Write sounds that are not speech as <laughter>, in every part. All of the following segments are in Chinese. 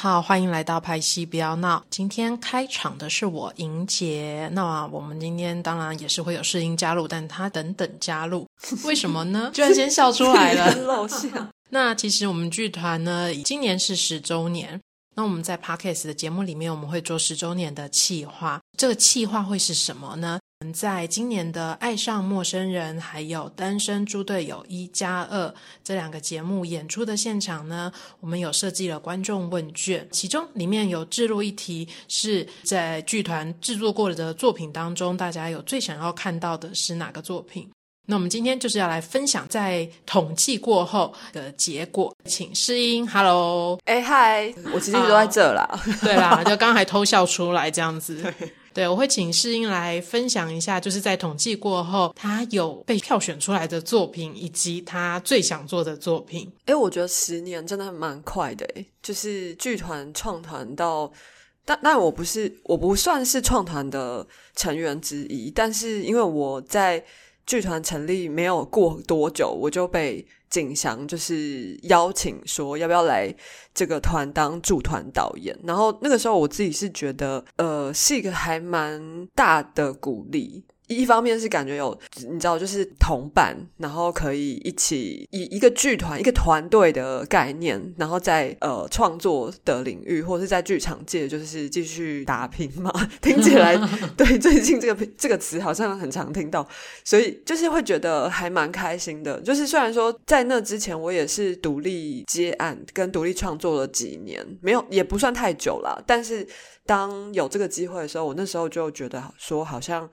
好，欢迎来到拍戏不要闹。今天开场的是我莹姐，那我们今天当然也是会有试音加入，但她等等加入，<laughs> 为什么呢？居然先笑出来了，<laughs> 露馅。<laughs> 那其实我们剧团呢，今年是十周年。那我们在 Podcast 的节目里面，我们会做十周年的企划。这个企划会是什么呢？在今年的《爱上陌生人》还有《单身猪队友一加二》这两个节目演出的现场呢，我们有设计了观众问卷，其中里面有置入一题，是在剧团制作过的作品当中，大家有最想要看到的是哪个作品？那我们今天就是要来分享在统计过后的结果，请诗音，Hello，哎嗨，我其实都在这啦，对啦，<laughs> 就刚才偷笑出来这样子。对，我会请世英来分享一下，就是在统计过后，他有被票选出来的作品，以及他最想做的作品。哎，我觉得十年真的蛮快的，哎，就是剧团创团到，但但我不是，我不算是创团的成员之一，但是因为我在剧团成立没有过多久，我就被。景祥就是邀请说要不要来这个团当驻团导演，然后那个时候我自己是觉得，呃，是一个还蛮大的鼓励。一方面是感觉有你知道，就是同伴，然后可以一起以一个剧团、一个团队的概念，然后在呃创作的领域或者是在剧场界，就是继续打拼嘛。<laughs> 听起来 <laughs> 对最近这个这个词好像很常听到，所以就是会觉得还蛮开心的。就是虽然说在那之前我也是独立接案跟独立创作了几年，没有也不算太久了，但是当有这个机会的时候，我那时候就觉得说好像。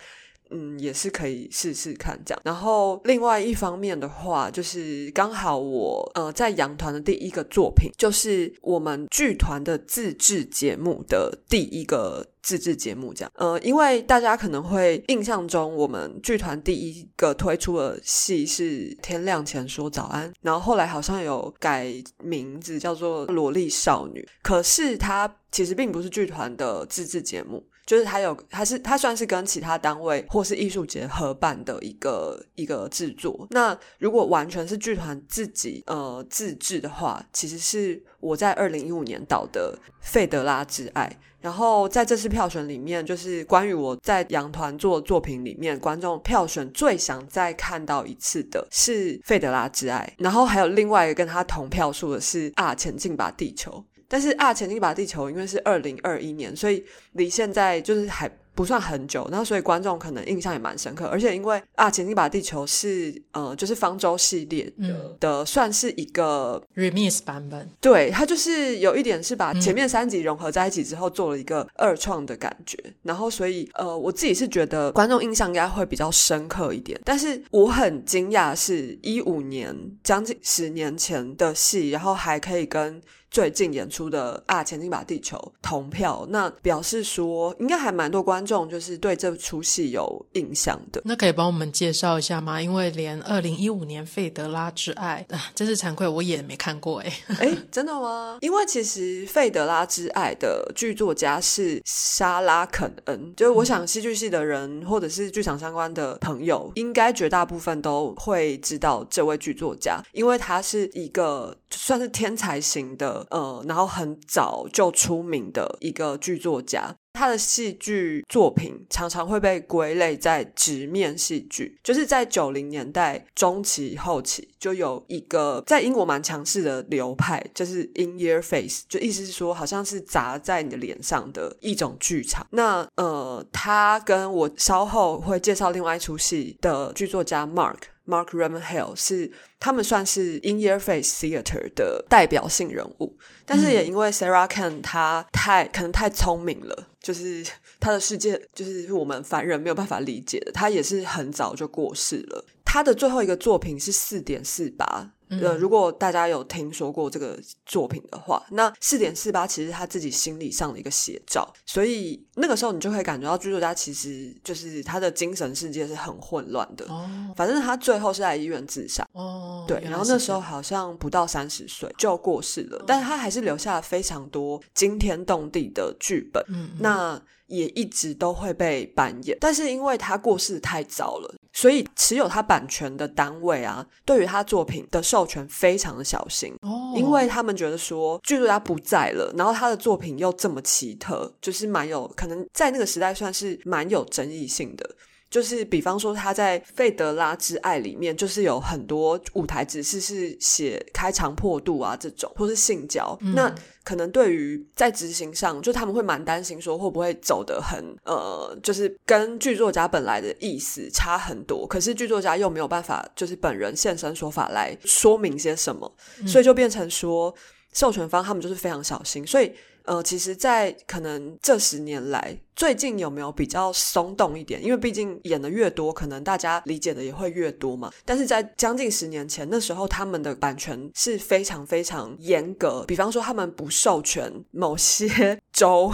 嗯，也是可以试试看这样。然后另外一方面的话，就是刚好我呃在羊团的第一个作品，就是我们剧团的自制节目的第一个自制节目这样。呃，因为大家可能会印象中，我们剧团第一个推出的戏是《天亮前说早安》，然后后来好像有改名字叫做《萝莉少女》，可是它其实并不是剧团的自制节目。就是他有，他是他算是跟其他单位或是艺术节合办的一个一个制作。那如果完全是剧团自己呃自制的话，其实是我在二零一五年导的《费德拉之爱》。然后在这次票选里面，就是关于我在羊团做作品里面，观众票选最想再看到一次的是《费德拉之爱》。然后还有另外一个跟他同票数的是《啊，前进吧，地球》。但是啊，前进把地球，因为是二零二一年，所以离现在就是还不算很久，然后所以观众可能印象也蛮深刻。而且因为啊，前进把地球是呃，就是方舟系列的，算是一个 remix 版本。对，它就是有一点是把前面三集融合在一起之后，做了一个二创的感觉。然后所以呃，我自己是觉得观众印象应该会比较深刻一点。但是我很惊讶，是一五年将近十年前的戏，然后还可以跟。最近演出的啊，前进吧地球同票，那表示说应该还蛮多观众就是对这出戏有印象的。那可以帮我们介绍一下吗？因为连二零一五年《费德拉之爱》啊，真是惭愧，我也没看过哎。<laughs> 哎，真的吗？因为其实《费德拉之爱》的剧作家是莎拉肯恩，就是我想戏剧系的人或者是剧场相关的朋友，应该绝大部分都会知道这位剧作家，因为他是一个算是天才型的。呃，然后很早就出名的一个剧作家，他的戏剧作品常常会被归类在直面戏剧，就是在九零年代中期后期，就有一个在英国蛮强势的流派，就是 In Your Face，就意思是说，好像是砸在你的脸上的一种剧场。那呃，他跟我稍后会介绍另外一出戏的剧作家 Mark。Mark ramenhill 是他们算是 In Your Face Theater 的代表性人物，但是也因为 Sarah Kane 他太可能太聪明了，就是 <laughs> 他的世界就是我们凡人没有办法理解的，他也是很早就过世了。他的最后一个作品是四点四八。呃，如果大家有听说过这个作品的话，那四点四八其实他自己心理上的一个写照，所以那个时候你就可以感觉到剧作家其实就是他的精神世界是很混乱的。哦，反正他最后是在医院自杀。哦，对，然后那时候好像不到三十岁就过世了，但是他还是留下了非常多惊天动地的剧本。嗯，那。也一直都会被扮演，但是因为他过世太早了，所以持有他版权的单位啊，对于他作品的授授权非常的小心。哦，因为他们觉得说剧作家不在了，然后他的作品又这么奇特，就是蛮有可能在那个时代算是蛮有争议性的。就是比方说他在《费德拉之爱》里面，就是有很多舞台指示是写开肠破肚啊这种，或是性交。那可能对于在执行上，就他们会蛮担心说会不会走得很呃，就是跟剧作家本来的意思差很多。可是剧作家又没有办法，就是本人现身说法来说明些什么，所以就变成说授权方他们就是非常小心，所以。呃，其实，在可能这十年来，最近有没有比较松动一点？因为毕竟演的越多，可能大家理解的也会越多嘛。但是在将近十年前，那时候他们的版权是非常非常严格，比方说他们不授权某些 <laughs> 州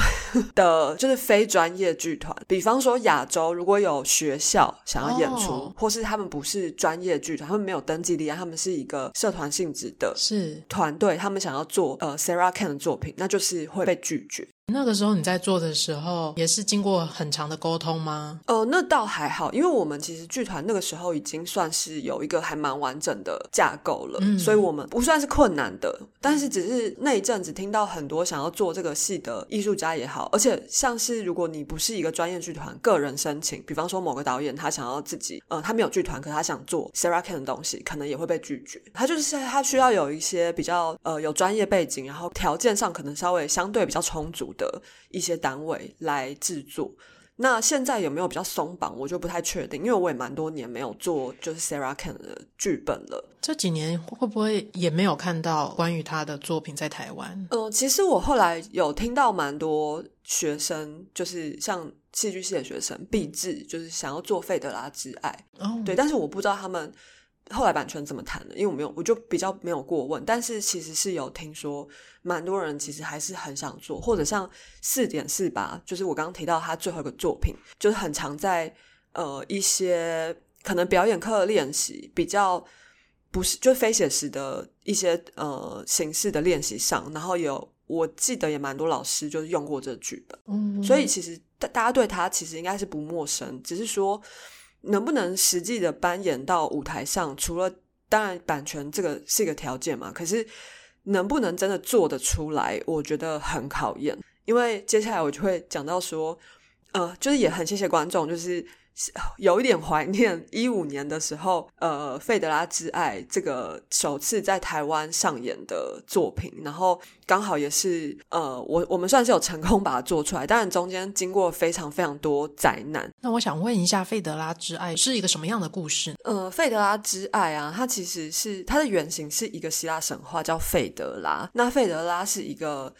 的，就是非专业剧团。比方说亚洲，如果有学校想要演出，或是他们不是专业剧团，他们没有登记立案，他们是一个社团性质的，是团队，他们想要做呃 Sarah Can 的作品，那就是会。会被拒绝。那个时候你在做的时候，也是经过很长的沟通吗？呃，那倒还好，因为我们其实剧团那个时候已经算是有一个还蛮完整的架构了，所以我们不算是困难的。但是只是那一阵子听到很多想要做这个戏的艺术家也好，而且像是如果你不是一个专业剧团，个人申请，比方说某个导演他想要自己，呃，他没有剧团，可他想做 Sarah Can 的东西，可能也会被拒绝。他就是他需要有一些比较呃有专业背景，然后条件上可能稍微相对比较充足的一些。单位来制作，那现在有没有比较松绑？我就不太确定，因为我也蛮多年没有做就是 Sarah Can 的剧本了。这几年会不会也没有看到关于他的作品在台湾？嗯，其实我后来有听到蛮多学生，就是像戏剧系的学生，毕制就是想要做费德拉之爱。哦，对，但是我不知道他们。后来版权怎么谈的？因为我没有，我就比较没有过问。但是其实是有听说，蛮多人其实还是很想做，或者像四点四八，就是我刚刚提到他最后一个作品，就是很常在呃一些可能表演课练习比较不是就非写实的一些呃形式的练习上，然后有我记得也蛮多老师就是用过这剧本，嗯，所以其实大大家对他其实应该是不陌生，只是说。能不能实际的搬演到舞台上？除了当然版权这个是一个条件嘛，可是能不能真的做得出来？我觉得很考验。因为接下来我就会讲到说，呃，就是也很谢谢观众，就是。有一点怀念一五年的时候，呃，《费德拉之爱》这个首次在台湾上演的作品，然后刚好也是呃，我我们算是有成功把它做出来，当然中间经过非常非常多灾难。那我想问一下，《费德拉之爱》是一个什么样的故事？呃，《费德拉之爱》啊，它其实是它的原型是一个希腊神话，叫费德拉。那费德拉是一个。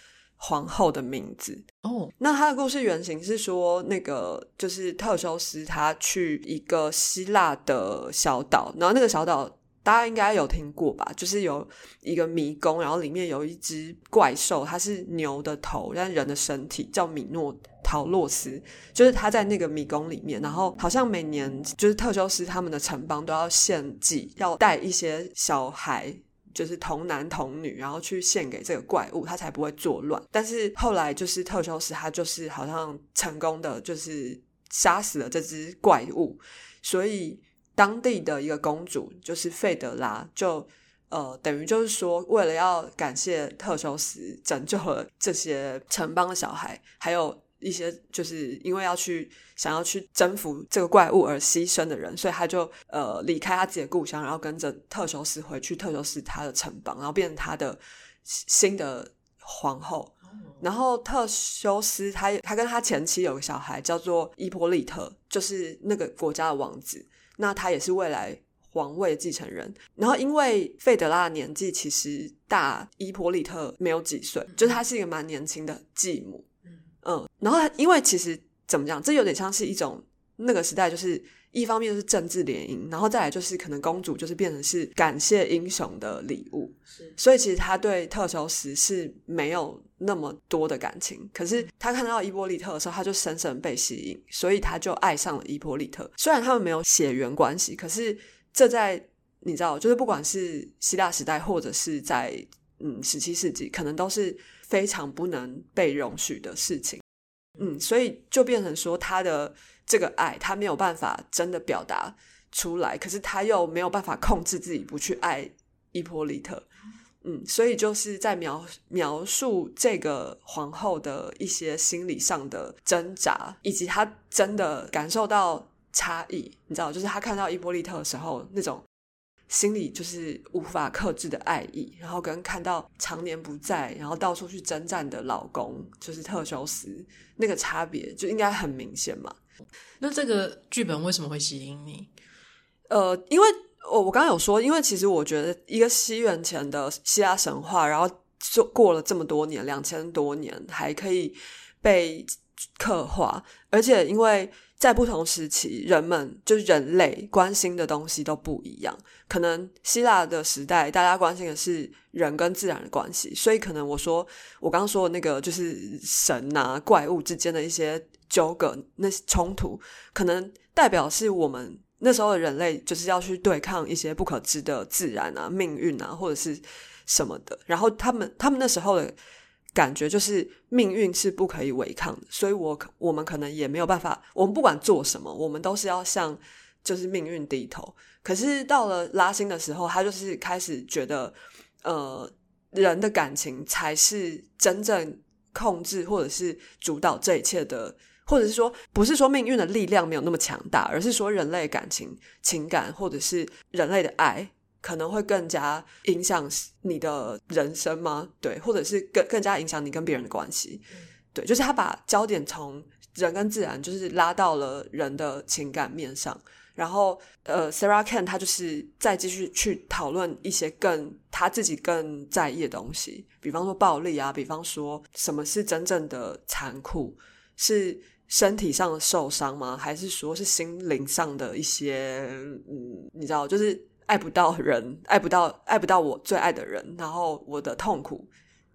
皇后的名字哦，那他的故事原型是说，那个就是特修斯他去一个希腊的小岛，然后那个小岛大家应该有听过吧？就是有一个迷宫，然后里面有一只怪兽，它是牛的头，但人的身体，叫米诺陶洛斯，就是他在那个迷宫里面，然后好像每年就是特修斯他们的城邦都要献祭，要带一些小孩。就是童男童女，然后去献给这个怪物，他才不会作乱。但是后来就是特修斯，他就是好像成功的，就是杀死了这只怪物。所以当地的一个公主，就是费德拉，就呃等于就是说，为了要感谢特修斯拯救了这些城邦的小孩，还有。一些就是因为要去想要去征服这个怪物而牺牲的人，所以他就呃离开他自己的故乡，然后跟着特修斯回去特修斯他的城邦，然后变成他的新的皇后。然后特修斯他他跟他前妻有个小孩叫做伊波利特，就是那个国家的王子，那他也是未来皇位的继承人。然后因为费德拉的年纪其实大伊波利特没有几岁，就是他是一个蛮年轻的继母。嗯，然后因为其实怎么讲，这有点像是一种那个时代，就是一方面是政治联姻，然后再来就是可能公主就是变成是感谢英雄的礼物，是，所以其实他对特修斯是没有那么多的感情，可是他看到伊波利特的时候，他就深深被吸引，所以他就爱上了伊波利特。虽然他们没有血缘关系，可是这在你知道，就是不管是希腊时代或者是在嗯十七世纪，可能都是。非常不能被容许的事情，嗯，所以就变成说他的这个爱，他没有办法真的表达出来，可是他又没有办法控制自己不去爱伊波利特。嗯，所以就是在描描述这个皇后的一些心理上的挣扎，以及她真的感受到差异。你知道，就是她看到伊波利特的时候，那种心里就是无法克制的爱意，然后跟看到常年不在，然后到处去征战的老公，就是特修斯，那个差别就应该很明显嘛。那这个剧本为什么会吸引你？呃，因为。我我刚刚有说，因为其实我觉得一个西元前的希腊神话，然后就过了这么多年，两千多年还可以被刻画，而且因为在不同时期，人们就是人类关心的东西都不一样。可能希腊的时代，大家关心的是人跟自然的关系，所以可能我说我刚刚说的那个就是神啊怪物之间的一些纠葛、那些冲突，可能代表是我们。那时候的人类就是要去对抗一些不可知的自然啊、命运啊，或者是什么的。然后他们他们那时候的感觉就是命运是不可以违抗的，所以我我们可能也没有办法。我们不管做什么，我们都是要向就是命运低头。可是到了拉新的时候，他就是开始觉得，呃，人的感情才是真正控制或者是主导这一切的。或者是说，不是说命运的力量没有那么强大，而是说人类感情、情感，或者是人类的爱，可能会更加影响你的人生吗？对，或者是更更加影响你跟别人的关系？对，就是他把焦点从人跟自然，就是拉到了人的情感面上。然后，呃，Sarah Kane 他就是再继续去讨论一些更他自己更在意的东西，比方说暴力啊，比方说什么是真正的残酷是。身体上的受伤吗？还是说是心灵上的一些，嗯，你知道，就是爱不到人，爱不到，爱不到我最爱的人，然后我的痛苦，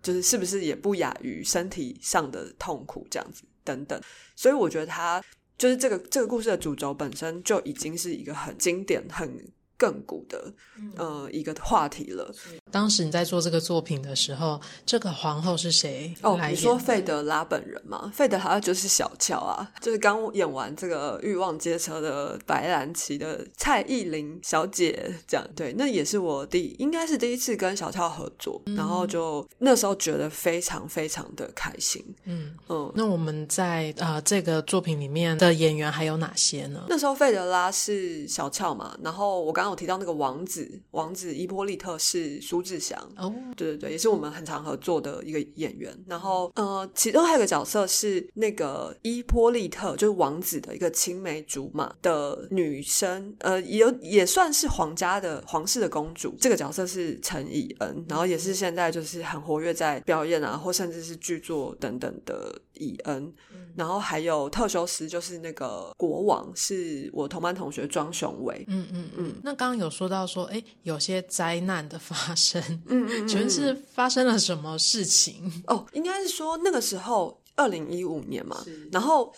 就是是不是也不亚于身体上的痛苦这样子等等。所以我觉得他就是这个这个故事的主轴本身就已经是一个很经典、很。亘古的呃一个话题了。当时你在做这个作品的时候，这个皇后是谁？哦，你说费德拉本人吗？费德拉就是小乔啊，就是刚演完这个《欲望街车》的白兰奇的蔡依林小姐，这样对。那也是我第应该是第一次跟小乔合作，然后就那时候觉得非常非常的开心。嗯嗯，那我们在呃这个作品里面的演员还有哪些呢？那时候费德拉是小乔嘛，然后我刚。我提到那个王子，王子伊波利特是苏志祥哦，对对对，也是我们很常合作的一个演员。然后呃，其中还有个角色是那个伊波利特，就是王子的一个青梅竹马的女生，呃，也有也算是皇家的皇室的公主。这个角色是陈以恩，然后也是现在就是很活跃在表演啊，或甚至是剧作等等的以恩。然后还有特修斯，就是那个国王，是我同班同学庄雄伟。嗯嗯嗯，那。刚刚有说到说，哎，有些灾难的发生，嗯嗯，<laughs> 请问是发生了什么事情？<laughs> 哦，应该是说那个时候，二零一五年嘛。然后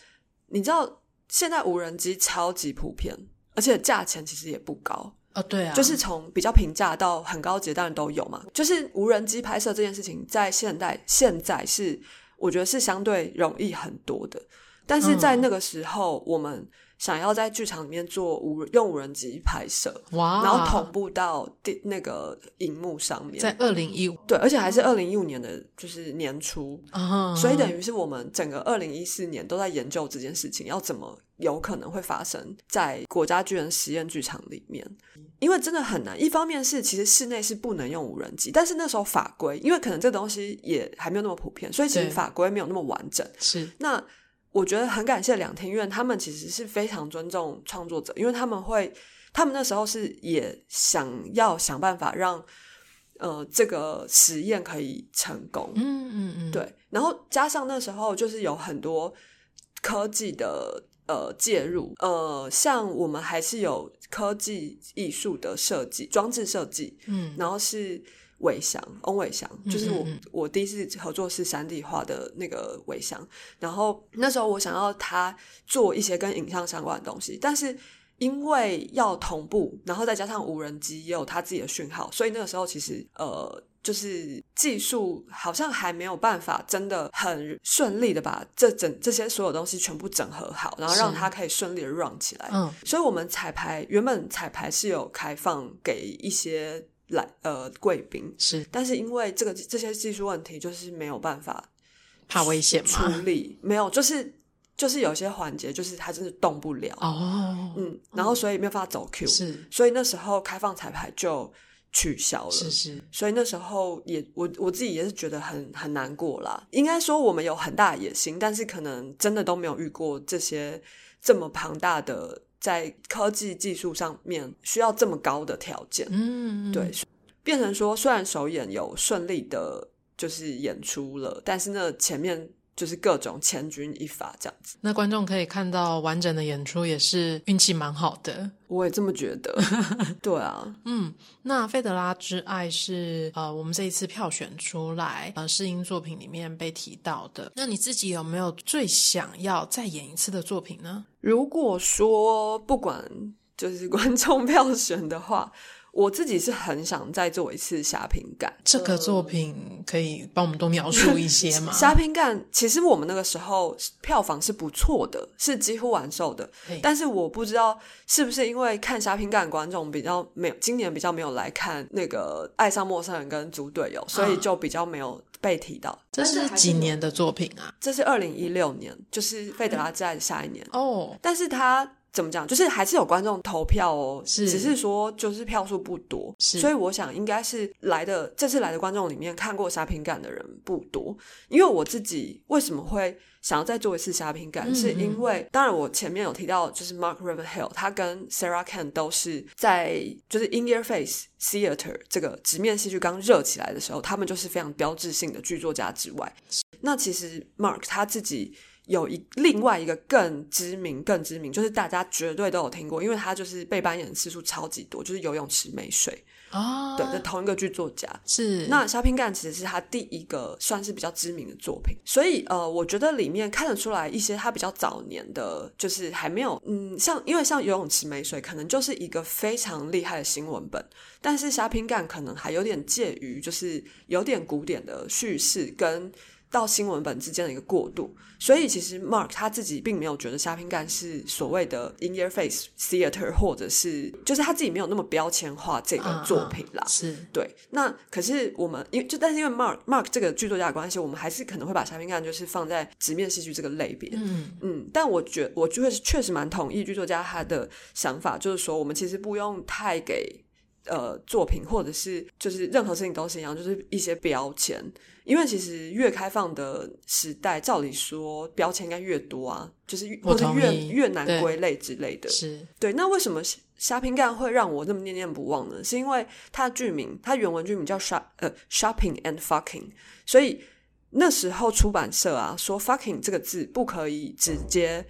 你知道，现在无人机超级普遍，而且价钱其实也不高哦。对啊，就是从比较平价到很高级，当然都有嘛。就是无人机拍摄这件事情，在现代现在是我觉得是相对容易很多的，但是在那个时候，我们。想要在剧场里面做无用无人机拍摄，哇，然后同步到电那个荧幕上面，在二零一五。对，而且还是二零一五年的就是年初，所以等于是我们整个二零一四年都在研究这件事情，要怎么有可能会发生在国家巨人实验剧场里面，因为真的很难。一方面是其实室内是不能用无人机，但是那时候法规，因为可能这东西也还没有那么普遍，所以其实法规没有那么完整。是那。我觉得很感谢两厅院，他们其实是非常尊重创作者，因为他们会，他们那时候是也想要想办法让，呃，这个实验可以成功。嗯嗯嗯，对。然后加上那时候就是有很多科技的呃介入，呃，像我们还是有科技艺术的设计、装置设计，嗯，然后是。伟翔，翁伟翔，就是我，我第一次合作是山地画的那个伟翔。然后那时候我想要他做一些跟影像相关的东西，但是因为要同步，然后再加上无人机也有他自己的讯号，所以那个时候其实呃，就是技术好像还没有办法真的很顺利的把这整这些所有东西全部整合好，然后让它可以顺利的 run 起来。嗯，所以我们彩排原本彩排是有开放给一些。来呃贵宾，是但是因为这个这些技术问题，就是没有办法怕危险处吗？理，没有，就是就是有些环节，就是他真的动不了，哦，嗯，然后所以没有办法走 Q，是所以那时候开放彩排就取消了，是是，所以那时候也我我自己也是觉得很很难过啦。应该说我们有很大的野心，但是可能真的都没有遇过这些这么庞大的在科技技术上面需要这么高的条件。嗯，对，变成说虽然首演有顺利的，就是演出了，但是那前面就是各种千钧一发这样子。那观众可以看到完整的演出，也是运气蛮好的。我也这么觉得。<laughs> 对啊，嗯，那《费德拉之爱是》呃，我们这一次票选出来呃试音作品里面被提到的。那你自己有没有最想要再演一次的作品呢？如果说不管就是观众票选的话，我自己是很想再做一次虾平感。这个作品可以帮我们多描述一些 <laughs> 吗？虾平干其实我们那个时候票房是不错的，是几乎完售的。但是我不知道是不是因为看虾平干的观众比较没有，今年比较没有来看那个《爱上陌生人》跟《猪队友》，所以就比较没有被提到。这是几年的作品啊？这是二零一六年，就是《费德拉之爱》的下一年。哦，但是他怎么讲，就是还是有观众投票哦，是只是说就是票数不多，是所以我想应该是来的这次来的观众里面看过沙平感的人不多，因为我自己为什么会想要再做一次沙平感，嗯是因为当然我前面有提到，就是 Mark Ravenhill 他跟 Sarah Kane 都是在就是 In Your Face Theater 这个直面戏剧刚热起来的时候，他们就是非常标志性的剧作家之外，那其实 Mark 他自己。有一另外一个更知名、更知名，就是大家绝对都有听过，因为他就是被扮演次数超级多，就是游泳池没水，哦，对，的同一个剧作家。是那《虾平干》其实是他第一个算是比较知名的作品，所以呃，我觉得里面看得出来一些他比较早年的，就是还没有嗯，像因为像游泳池没水，可能就是一个非常厉害的新闻本，但是《虾平干》可能还有点介于就是有点古典的叙事跟。到新闻本之间的一个过渡，所以其实 Mark 他自己并没有觉得虾平干是所谓的 in your face theater，或者是就是他自己没有那么标签化这个作品啦。是对，那可是我们因为就但是因为 Mark Mark 这个剧作家的关系，我们还是可能会把虾平干就是放在直面戏剧这个类别。嗯嗯，但我觉我就会确实蛮同意剧作家他的想法，就是说我们其实不用太给呃作品或者是就是任何事情都是一样，就是一些标签，因为其实越开放的时代，照理说标签应该越多啊，就是或者越越难归类之类的。是对，那为什么虾虾平干会让我那么念念不忘呢？是因为它的剧名，它原文剧名叫 shop 呃 shopping and fucking，所以那时候出版社啊说 fucking 这个字不可以直接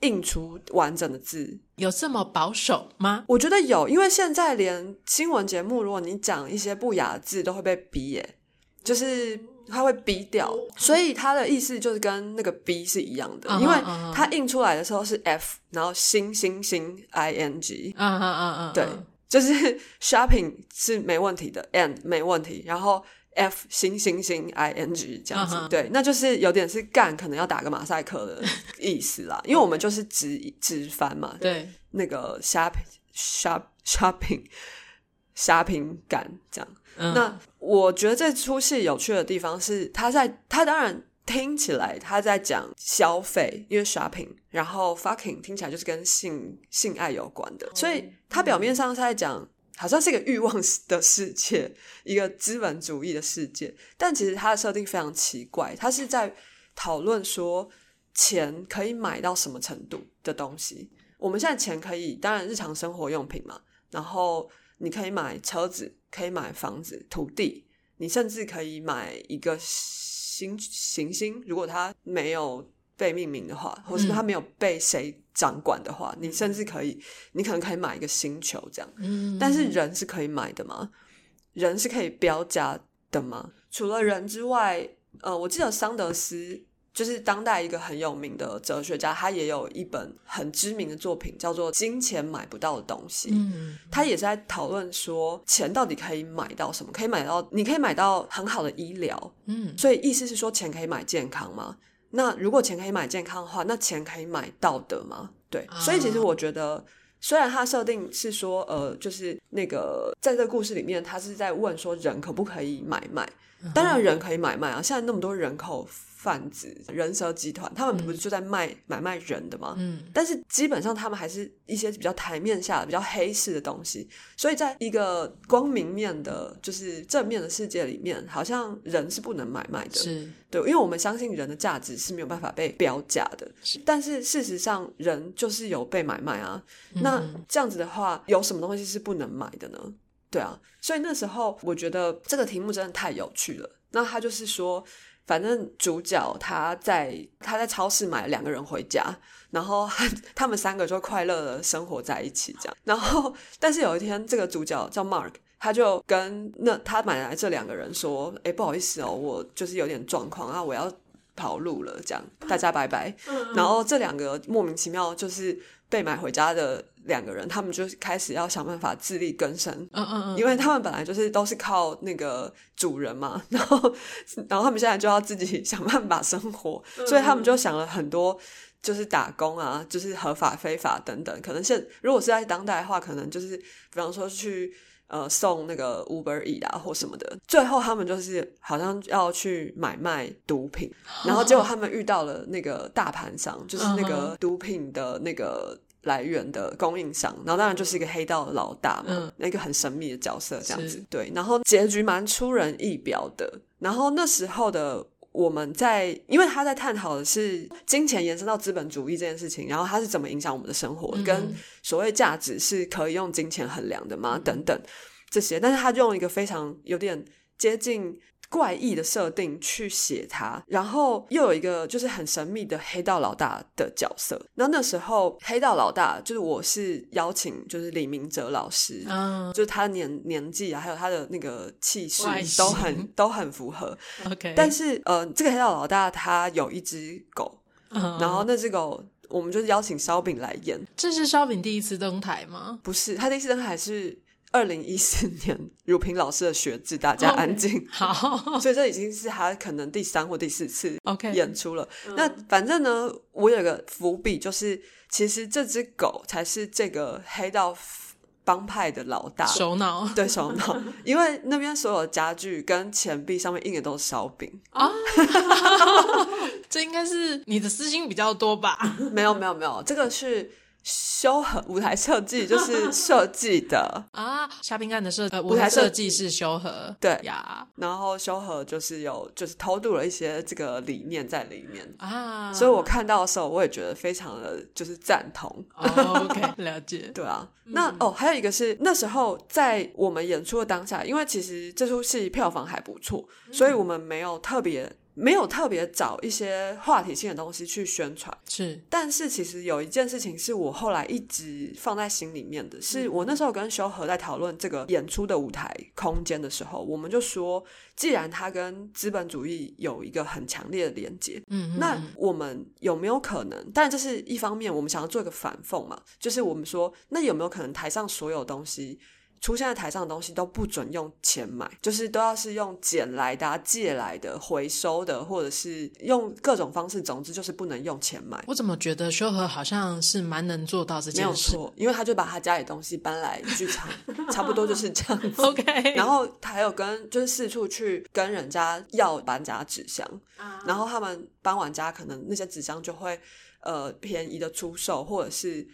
印出完整的字。有这么保守吗？我觉得有，因为现在连新闻节目，如果你讲一些不雅的字，都会被逼耶，就是它会逼掉，所以它的意思就是跟那个 B 是一样的，因为它印出来的时候是 f，然后星星星 i n g，嗯嗯嗯嗯，对，就是 shopping 是没问题的，and 没问题，然后 f 星星星 i n g 这样子对，那就是有点是干，可能要打个马赛克的意思啦，因为我们 <laughs> 就是直直翻嘛，对，那个 shopping shop shopping <laughs> 虾平感这样。嗯。那我觉得这出戏有趣的地方是，他在他当然听起来他在讲消费，因为 shopping，然后 fucking 听起来就是跟性性爱有关的，所以他表面上是在讲。好像是一个欲望的世界，一个资本主义的世界，但其实它的设定非常奇怪，它是在讨论说钱可以买到什么程度的东西。我们现在钱可以，当然日常生活用品嘛，然后你可以买车子，可以买房子、土地，你甚至可以买一个星行星，如果它没有被命名的话，或是它没有被谁掌管的话，你甚至可以，你可能可以买一个星球这样。嗯，但是人是可以买的吗？人是可以标价的吗？除了人之外，呃，我记得桑德斯就是当代一个很有名的哲学家，他也有一本很知名的作品，叫做《金钱买不到的东西》。嗯他也是在讨论说，钱到底可以买到什么？可以买到，你可以买到很好的医疗，嗯所以意思是说，钱可以买健康吗？那如果钱可以买健康的话，那钱可以买道德吗？对，啊所以其实我觉得虽然他设定是说，呃，就是那个在这个故事里面，他是在问说人可不可以买卖？当然人可以买卖啊！现在那么多人口贩子、人蛇集团，他们不是就在卖买卖人的吗？嗯，但是基本上他们还是一些比较台面下的、比较黑市的东西。所以在一个光明面的，就是正面的世界里面，好像人是不能买卖的。是对，因为我们相信人的价值是没有办法被标价的。是但是事实上，人就是有被买卖啊。嗯那这样子的话，有什么东西是不能买的呢？对啊，所以那时候我觉得这个题目真的太有趣了。那他就是说，反正主角他在他在超市买了两个人回家，然后他他们三个就快乐的生活在一起，这样。然后，但是有一天，这个主角叫 Mark，他就跟那他买来这两个人说：“哎，不好意思哦，我就是有点状况啊，我要跑路了，这样大家拜拜。”然后这两个莫名其妙就是被买回家的两个人，他们就开始要想办法自力更生，嗯嗯嗯，因为他们本来就是都是靠那个主人嘛，<laughs> 然后然后他们现在就要自己 <laughs> 想办法生活，所以他们就想了很多。就是打工啊，就是合法、非法等等。可能现如果是在当代的话，可能就是比方说去呃送那个 Uber E 啊或什么的。最后他们就是好像要去买卖毒品，然后结果他们遇到了那个大盘商，就是那个毒品的那个。来源的供应商，然后当然就是一个黑道的老大嘛，嗯那个很神秘的角色这样子。对，然后结局蛮出人意表的。然后那时候的我们在，因为他在探讨的是金钱延伸到资本主义这件事情，然后它是怎么影响我们的生活，嗯跟所谓价值是可以用金钱衡量的吗？等等这些，但是他用一个非常有点接近。怪异的设定去写它，然后又有一个就是很神秘的黑道老大的角色。然后那时候黑道老大就是我是邀请就是李明哲老师，嗯就是他的年年纪啊，还有他的那个气势都很都很符合。，OK，但是呃，这个黑道老大他有一只狗，嗯然后那只狗我们就是邀请烧饼来演，这是烧饼第一次登台吗？不是他第一次登台是二零一四年汝平老师的学制，大家安静。好 <laughs> 所以这已经是他可能第三或第四次，OK，演出了。那反正呢，我有个伏笔，就是其实这只狗才是这个黑道帮派的老大。首脑对首脑，因为那边所有的家具跟钱币上面印的都是烧饼，啊，<laughs> 这应该是你的私心比较多吧？<laughs> 没有没有没有，这个是修和舞台设计，就是设计的，<laughs> 啊，虾饼干的设呃舞舞台设计是修和对。呀。然后修和就是有就是偷渡了一些这个理念在里面，啊，所以我看到的时候，我也觉得非常的就是赞同。哦 OK <laughs> 了解，对啊，那、哦，还有一个是那时候在我们演出的当下，因为其实这出戏票房还不错，所以我们没有特别没有特别找一些话题性的东西去宣传。是但是其实有一件事情是我后来一直放在心里面的，是我那时候跟修和在讨论这个演出的舞台空间的时候，我们就说，既然它跟资本主义有一个很强烈的连接，嗯，嗯那嗯我们有没有可能？当然，这是一方面，我们想要做一个反讽嘛，就是我们说，那有没有可能台上所有东西出现在台上的东西都不准用钱买，就是都要是用捡来的、啊、借来的、回收的，或者是用各种方式，总之就是不能用钱买。我怎么觉得修和好像是蛮能做到这没有件事错，因为他就把他家里东西搬来剧场，差不多就是这样子。？OK，<laughs> 然后他还有跟就是四处去跟人家要搬家纸箱，然后他们搬完家，可能那些纸箱就会呃便宜的出售，或者是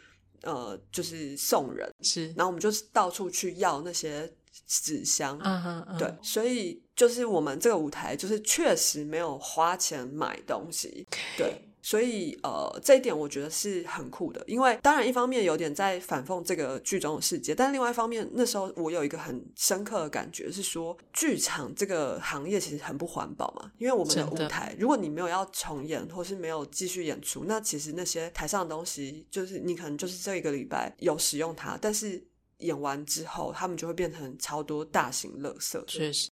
呃就是送人，是，然后我们就是到处去要那些纸箱。嗯哼嗯，对，所以就是我们这个舞台，就是确实没有花钱买东西，对，所以呃，这一点我觉得是很酷的，因为当然一方面有点在反讽这个剧中的世界，但另外一方面，那时候我有一个很深刻的感觉是说，剧场这个行业其实很不环保嘛，因为我们的舞台，如果你没有要重演或是没有继续演出，那其实那些台上的东西，就是你可能就是这一个礼拜有使用它，但是。演完之后，他们就会变成超多大型垃圾，确实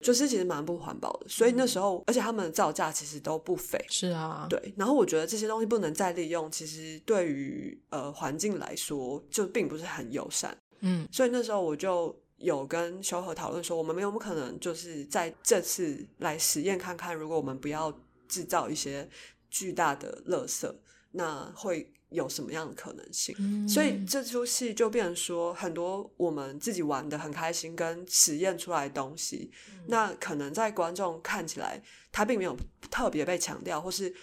就是其实蛮不环保的。所以那时候，而且他们的造价其实都不菲。是啊，对，然后我觉得这些东西不能再利用，其实对于呃环境来说，就并不是很友善。嗯，所以那时候我就有跟修和讨论说，我们有没有可能就是在这次来实验看看，如果我们不要制造一些巨大的垃圾，那会有什么样的可能性？嗯所以这出戏就变成说，很多我们自己玩的很开心，跟实验出来的东西，那可能在观众看起来，他并没有特别被强调，或是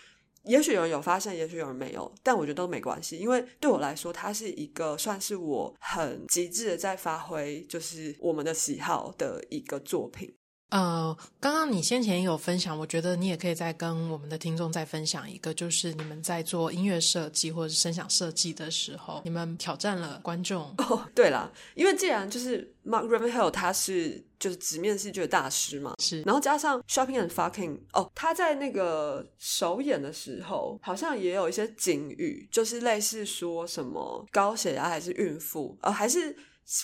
也许有人有发现，也许有人没有，但我觉得都没关系，因为对我来说，它是一个算是我很极致的在发挥，就是我们的喜好的一个作品。呃，刚刚你先前也有分享，我觉得你也可以再跟我们的听众再分享一个，就是你们在做音乐设计或者是声响设计的时候，你们挑战了观众。哦，<laughs> 对了，因为既然就是 Mark Ravenhill 他是就是直面戏剧的大师嘛，是，然后加上 Shopping and Fucking，哦，他在那个首演的时候，好像也有一些警语，就是类似说什么高血压还是孕妇，呃，还是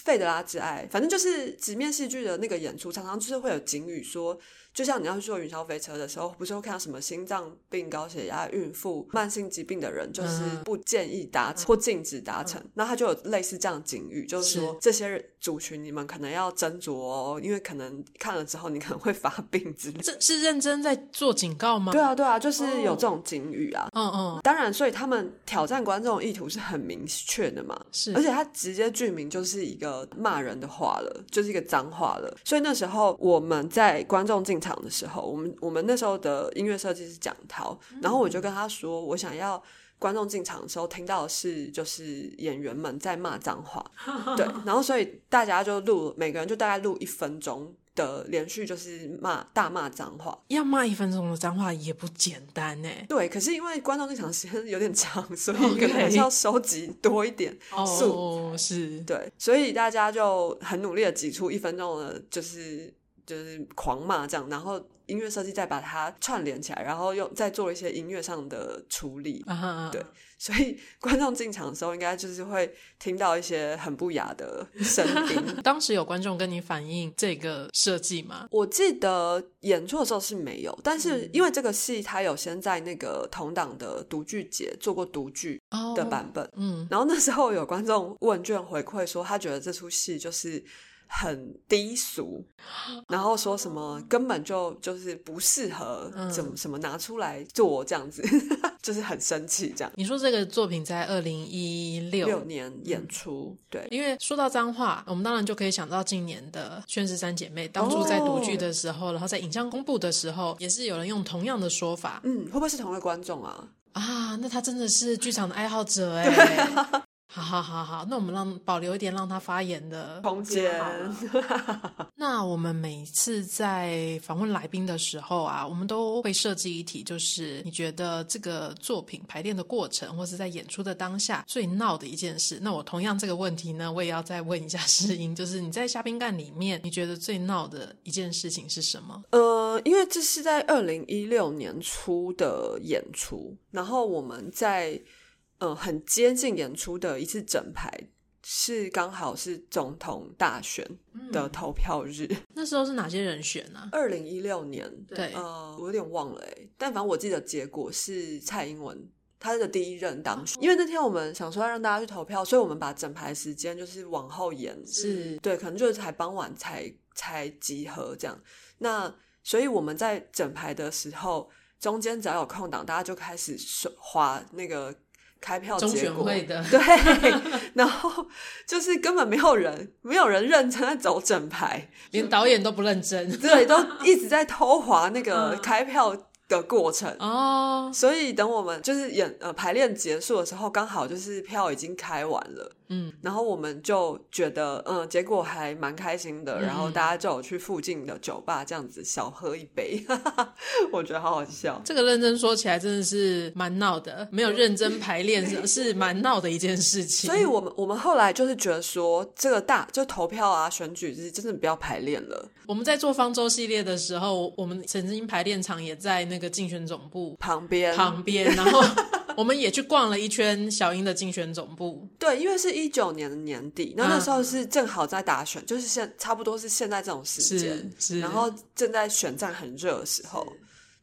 费德拉之爱，反正就是纸面戏剧的那个演出，常常就是会有警语说，就像你要去坐云霄飞车的时候，不是会看到什么心脏病、高血压、孕妇、慢性疾病的人，就是嗯不建议达成或禁止达成。那他就有类似这样的警语，就是说是这些人族群你们可能要斟酌哦，因为可能看了之后你可能会发病之类。这是认真在做警告吗？对啊，对啊，就是有这种警语啊。嗯嗯，当然，所以他们挑战观众意图是很明确的嘛。是，而且他直接剧名就是一个骂人的话了，就是一个脏话了。所以那时候我们在观众进场的时候，我们我们那时候的音乐设计是蒋涛，然后我就跟他说，我想要观众进场的时候听到的是就是演员们在骂脏话，<laughs> 对，然后所以大家就录，每个人就大概录一分钟。的连续就是骂大骂脏话，要骂一分钟的脏话也不简单呢。对，可是因为观众进场时间有点长，所以 <laughs> 可能还是要收集多一点。哦，是，对，所以大家就很努力的挤出一分钟的，就是就是狂骂这样，然后音乐设计再把它串联起来，然后又再做一些音乐上的处理。啊，对所以 <laughs> 观众进场的时候，应该就是会听到一些很不雅的声音。<laughs> 当时有观众跟你反映这个设计吗？我记得演出的时候是没有，但是因为这个戏它有先在那个同档的独剧节做过独剧哦的版本，嗯，然后那时候有观众问卷回馈说，他觉得这出戏就是很低俗，然后说什么根本就就是不适合嗯怎么什么拿出来做这样子，<laughs> 就是很生气这样。你说这个作品在二零一六六年演出，对，因为说到脏话，我们当然就可以想到今年的《宣誓三姐妹》，当初在读剧的时候，然后在影像公布的时候，也是有人用同样的说法嗯，会不会是同一个观众啊？啊。那他真的是剧场的爱好者 <laughs> 哎。好好好好，那我们让保留一点让他发言的空间 <laughs> 那我们每次在访问来宾的时候啊，我们都会设计一题，就是你觉得这个作品排练的过程，或是在演出的当下最闹的一件事。那我同样这个问题呢，我也要再问一下诗音，就是你在虾兵干里面，你觉得最闹的一件事情是什么？呃，因为这是在二零一六年初的演出，然后我们在呃很接近演出的一次整排，是刚好是总统大选的投票日。那时候是哪些人选呢、二零一六年，对呃，我有点忘了哎，但反正我记得结果是蔡英文。他的第一任当选，因为那天我们想说要让大家去投票，所以我们把整排时间就是往后延，是对，可能就是才傍晚才才集合这样。那所以我们在整排的时候，中间只要有空档，大家就开始刷划那个开票中结果。选会的，对，<laughs> 然后就是根本没有人，没有人认真在走整排，连导演都不认真。对，都一直在偷划那个嗯。开票的过程。哦。所以等我们就是演呃排练结束的时候，刚好就是票已经开完了，嗯，然后我们就觉得嗯结果还蛮开心的，嗯然后大家就有去附近的酒吧这样子小喝一杯，<laughs> 我觉得好好笑。这个认真说起来真的是蛮闹的，没有认真排练 <laughs> 是是蛮闹的一件事情。所以我们我们后来就是觉得说，这个大就投票啊选举，就是真的不要排练了，我们在做方舟系列的时候，我们曾经排练场也在那个竞选总部旁边旁边，然后我们也去逛了一圈小英的竞选总部。<laughs> 对，因为是一九年的年底，那那嗯时候是正好在打选，就是现差不多是现在这种时间，然后正在选战很热的时候，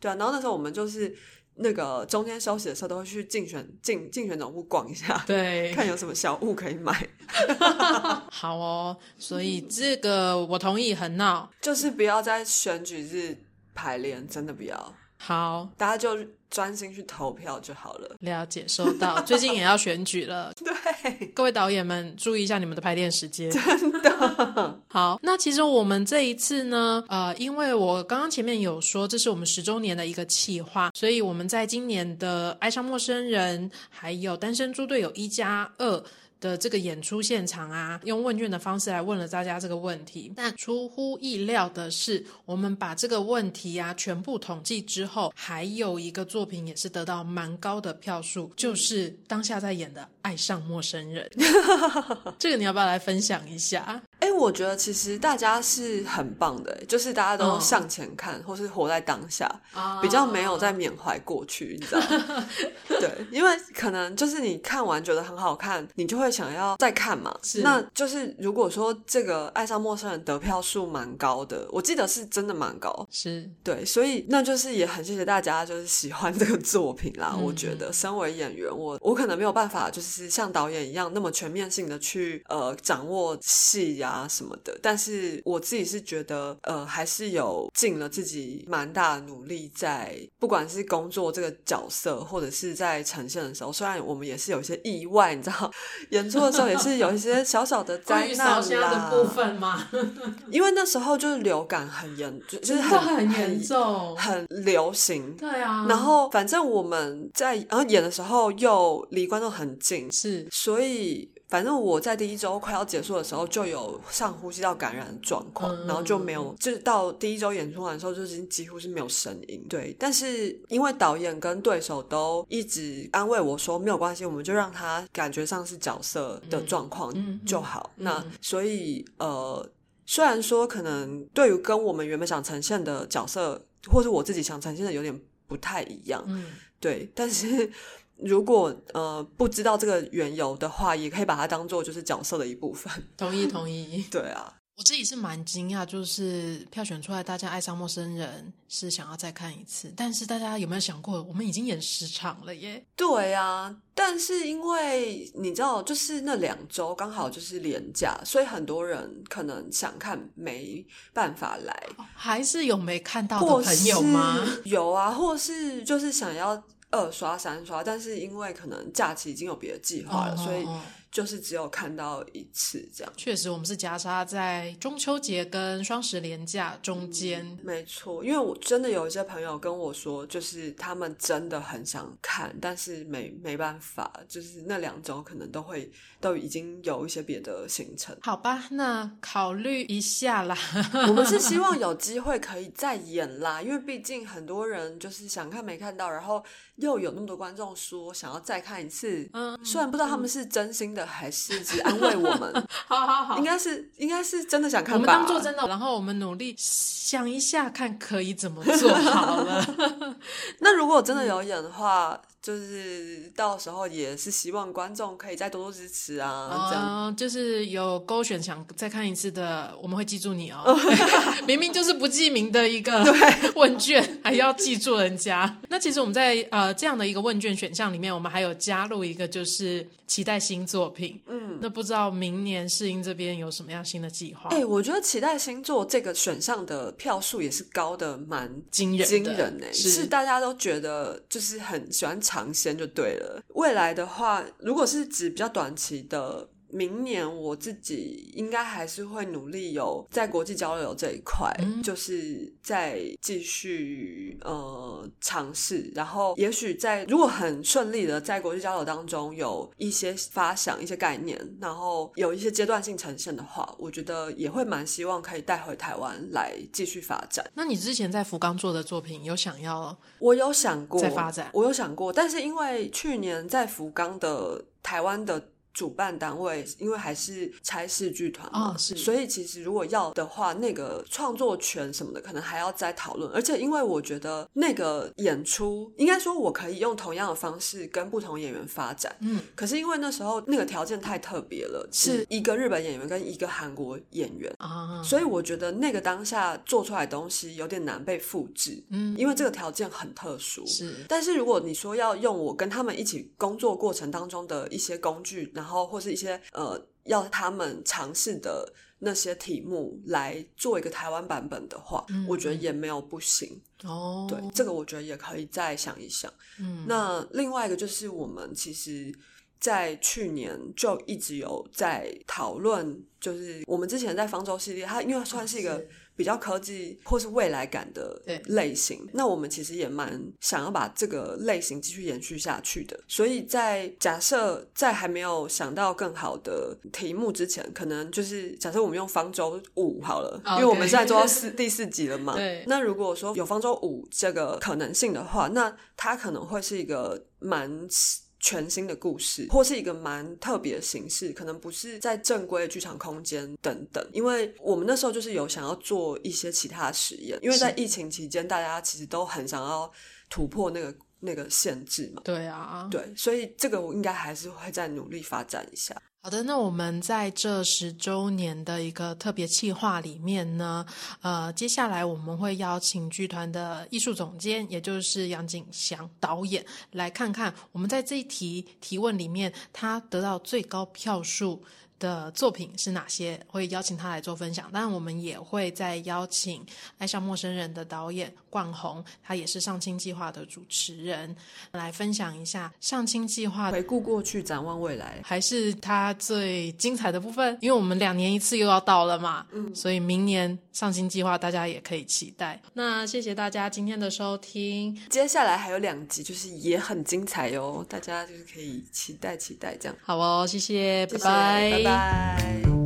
对啊，然后那时候我们就是那个中间休息的时候，都会去竞选竞竞选总部逛一下，对，<laughs> 看有什么小物可以买，<laughs> 好哦，所以这个我同意很闹。就是不要在选举日排练，真的不要。好，大家就专心去投票就好了。了解，收到。<laughs> 最近也要选举了，对，各位导演们注意一下你们的排练时间。真的。<laughs> 好，那其实我们这一次呢，呃，因为我刚刚前面有说这是我们十周年的一个企划，所以我们在今年的《爱上陌生人》还有《单身猪队友一加二》。的这个演出现场啊，用问卷的方式来问了大家这个问题。但出乎意料的是，我们把这个问题啊全部统计之后，还有一个作品也是得到蛮高的票数，就是当下在演的《爱上陌生人》。<laughs> 这个你要不要来分享一下？哎，我觉得其实大家是很棒的，就是大家都向前看，或是活在当下，比较没有在缅怀过去，你知道吗？<laughs> 对，因为可能就是你看完觉得很好看，你就会想要再看嘛。是那就是如果说这个《爱上陌生人》得票数蛮高的，我记得是真的蛮高，是对，所以那就是也很谢谢大家，就是喜欢这个作品啦。我觉得身为演员，我我可能没有办法，就是像导演一样那么全面性的去呃掌握戏呀。啊什么的，但是我自己是觉得，呃，还是有尽了自己蛮大的努力，在不管是工作这个角色，或者是在呈现的时候，虽然我们也是有一些意外，你知道，演出的时候也是有一些小小的灾难啦部分吗？因为那时候就是流感很严，就是很很严重，很流行。对啊，然后反正我们在然后演的时候又离观众很近，是，所以。反正我在第一周快要结束的时候就有上呼吸道感染的状况，然后就没有，就是到第一周演出完的时候就已经几乎是没有声音。对，但是因为导演跟对手都一直安慰我说没有关系，我们就让他感觉上是角色的状况就好。那所以呃，虽然说可能对于跟我们原本想呈现的角色，或是我自己想呈现的有点不太一样，嗯，对，但是。如果呃不知道这个缘由的话，也可以把它当做就是角色的一部分。<laughs> 同意，同意。对啊，我自己是蛮惊讶，就是票选出来，大家爱上陌生人是想要再看一次。但是大家有没有想过，我们已经演十场了耶？对啊，但是因为你知道，就是那两周刚好就是连假，所以很多人可能想看没办法来，还是有没看到的朋友吗？有啊，或是就是想要。二刷三刷，但是因为可能假期已经有别的计划了，所以。就是只有看到一次这样，确实我们是夹杀在中秋节跟双十连假中间，没错。因为我真的有一些朋友跟我说，就是他们真的很想看，但是没没办法，就是那两周可能都会都已经有一些别的行程。好吧，那考虑一下啦。<laughs> 我们是希望 <laughs> 有机会可以再演啦，因为毕竟很多人就是想看没看到，然后又有那么多观众说想要再看一次。嗯，虽然不知道他们是真心。还是只安慰我们，<laughs> 好好好，应该是应该是真的想看，我们当做真的，然后我们努力想一下，看可以怎么做好了。<laughs> 那如果真的有演的话。就是到时候也是希望观众可以再多多支持啊，这样就是有勾选想再看一次的，我们会记住你哦。<laughs> 明明就是不记名的一个 <laughs> 问卷，还要记住人家。那其实我们在呃这样的一个问卷选项里面，我们还有加入一个就是期待新作品。嗯，那不知道明年试音这边有什么样新的计划？哎，我觉得期待新作这个选项的票数也是高的蛮惊人惊人哎，是大家都觉得就是很喜欢。尝鲜就对了。未来的话，如果是指比较短期的。明年我自己应该还是会努力有在国际交流这一块，就是再继续呃尝试，然后也许在如果很顺利的在国际交流当中有一些发想、一些概念，然后有一些阶段性呈现的话，我觉得也会蛮希望可以带回台湾来继续发展。那你之前在福冈做的作品有想要？我有想过在发展，我有想过，但是因为去年在福冈的台湾的。主办单位因为还是差事剧团嘛，是，所以其实如果要的话，那个创作权什么的可能还要再讨论。而且因为我觉得那个演出，应该说我可以用同样的方式跟不同演员发展，嗯，可是因为那时候那个条件太特别了，是一个日本演员跟一个韩国演员。啊，所以我觉得那个当下做出来的东西有点难被复制，嗯，因为这个条件很特殊，是。但是如果你说要用我跟他们一起工作过程当中的一些工具，然后后或是一些呃要他们尝试的那些题目来做一个台湾版本的话，我觉得也没有不行。哦，对，这个我觉得也可以再想一想。嗯，那另外一个就是我们其实。在去年就一直有在讨论，就是我们之前在方舟系列，它因为算是一个比较科技或是未来感的类型，那我们其实也蛮想要把这个类型继续延续下去的。所以在假设在还没有想到更好的题目之前，可能就是假设我们用方舟五好了，因为我们现在做到 <laughs> 四第四集了嘛。对。那如果说有方舟五这个可能性的话，那它可能会是一个蛮。全新的故事，或是一个蛮特别的形式，可能不是在正规的剧场空间等等。因为我们那时候就是有想要做一些其他的实验，因为在疫情期间，大家其实都很想要突破那个那个限制嘛。对啊，对，所以这个我应该还是会再努力发展一下。好的，那我们在这十周年的一个特别企划里面呢，呃，接下来我们会邀请剧团的艺术总监，也就是杨景祥导演，来看看我们在这一题提问里面，他得到最高票数。的作品是哪些？会邀请他来做分享。当然，我们也会再邀请《爱上陌生人》的导演冠宏，他也是上清计划的主持人，来分享一下上清计划回顾过去，展望未来，还是他最精彩的部分。因为我们两年一次又要到了嘛，嗯，所以明年上清计划大家也可以期待。那谢谢大家今天的收听，接下来还有两集，就是也很精彩哟，大家就是可以期待期待这样。好哦，谢谢，拜拜。拜。Bye.